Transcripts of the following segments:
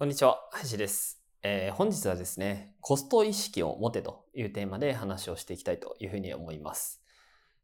こんにちは林です、えー本日はですねコスト意識を持てというテーマで話をしていきたいというふうに思います。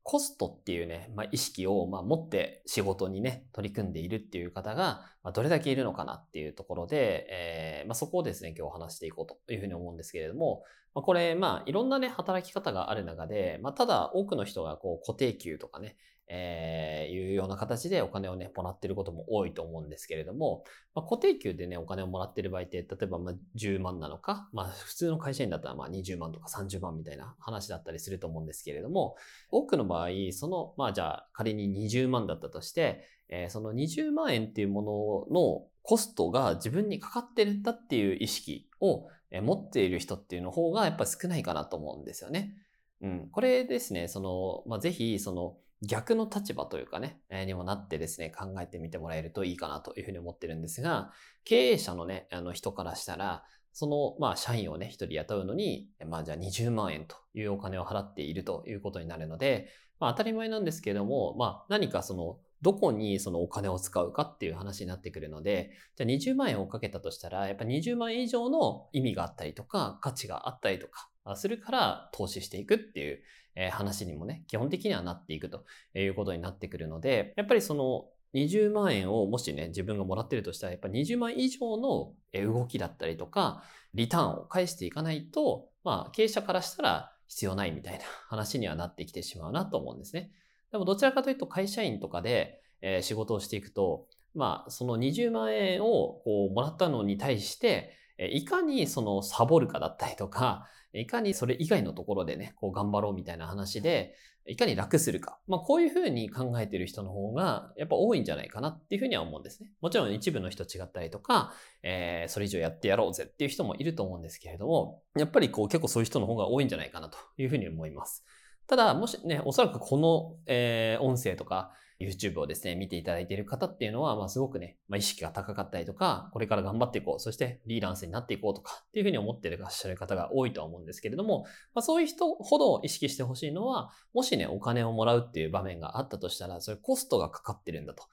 コストっていうね、まあ、意識を、まあ、持って仕事にね、取り組んでいるっていう方が、まあ、どれだけいるのかなっていうところで、えーまあ、そこをですね、今日お話していこうというふうに思うんですけれども、まあ、これ、まあ、いろんなね、働き方がある中で、まあ、ただ多くの人がこう固定給とかね、えーいうような形でお金をね、もらってることも多いと思うんですけれども、まあ、固定給でね、お金をもらってる場合って、例えばまあ10万なのか、まあ、普通の会社員だったらまあ20万とか30万みたいな話だったりすると思うんですけれども、多くの場合、その、まあじゃあ仮に20万だったとして、えーその20万円っていうもののコストが自分にかかってるんだっていう意識を持っている人っていうの方がやっぱり少ないかなと思うんですよね。うん。これですね、その、まあぜひ、その、逆の立場というかね、えーにもなってですね、考えてみてもらえるといいかなというふうに思ってるんですが、経営者のね、あの人からしたら、その、まあ、社員をね、一人雇うのに、まあ、じゃあ20万円というお金を払っているということになるので、まあ、当たり前なんですけれども、まあ、何かその、どこにそのお金を使うかっていう話になってくるので、じゃあ20万円をかけたとしたら、やっぱ20万円以上の意味があったりとか、価値があったりとか、するから投資していくっていうえ話にもね、基本的にはなっていくということになってくるので、やっぱりその20万円をもしね、自分がもらってるとしたら、やっぱ20万以上の動きだったりとか、リターンを返していかないと、まあ、経営者からしたら必要ないみたいな 話にはなってきてしまうなと思うんですね。でもどちらかというと会社員とかで、え仕事をしていくと、まあ、その20万円をこうもらったのに対して、いかにそのサボるかだったりとか、いかにそれ以外のところでね、こう頑張ろうみたいな話で、いかに楽するか。まあこういうふうに考えてる人の方がやっぱ多いんじゃないかなっていうふうには思うんですね。もちろん一部の人違ったりとか、えーそれ以上やってやろうぜっていう人もいると思うんですけれども、やっぱりこう結構そういう人の方が多いんじゃないかなというふうに思います。ただ、もしね、おそらくこの、えー音声とか YouTube をですね、見ていただいている方っていうのは、まあすごくね、まあ意識が高かったりとか、これから頑張っていこう、そしてフリーランスになっていこうとかっていうふうに思っていらっしゃる方が多いとは思うんですけれども、まあそういう人ほど意識してほしいのは、もしね、お金をもらうっていう場面があったとしたら、それコストがかかってるんだと。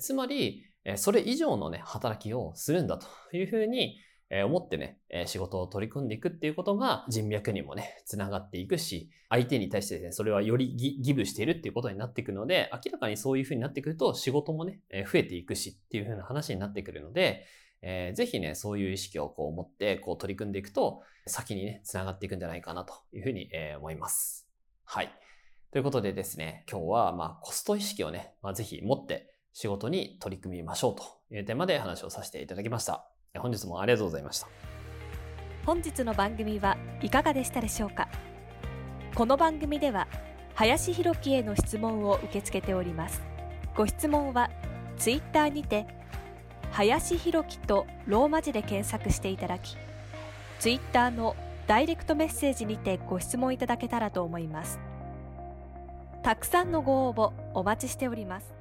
つまり、それ以上のね、働きをするんだというふうに、え思ってね、え仕事を取り組んでいくっていうことが人脈にもね、つながっていくし、相手に対してですね、それはよりギブしているっていうことになっていくので、明らかにそういうふうになってくると仕事もね、え増えていくしっていうふうな話になってくるので、えーぜひね、そういう意識をこう持ってこう取り組んでいくと、先にね、つながっていくんじゃないかなというふうに、えー思います。はい。ということでですね、今日はまあコスト意識をね、まあ、ぜひ持って仕事に取り組みましょうというテーマで話をさせていただきました。本日もありがとうございました。本日の番組はいかがでしたでしょうか？この番組では林博樹への質問を受け付けております。ご質問はツイッターにて林博樹とローマ字で検索していただきツイッターのダイレクトメッセージにてご質問いただけたらと思います。たくさんのご応募お待ちしております。